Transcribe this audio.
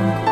Franco.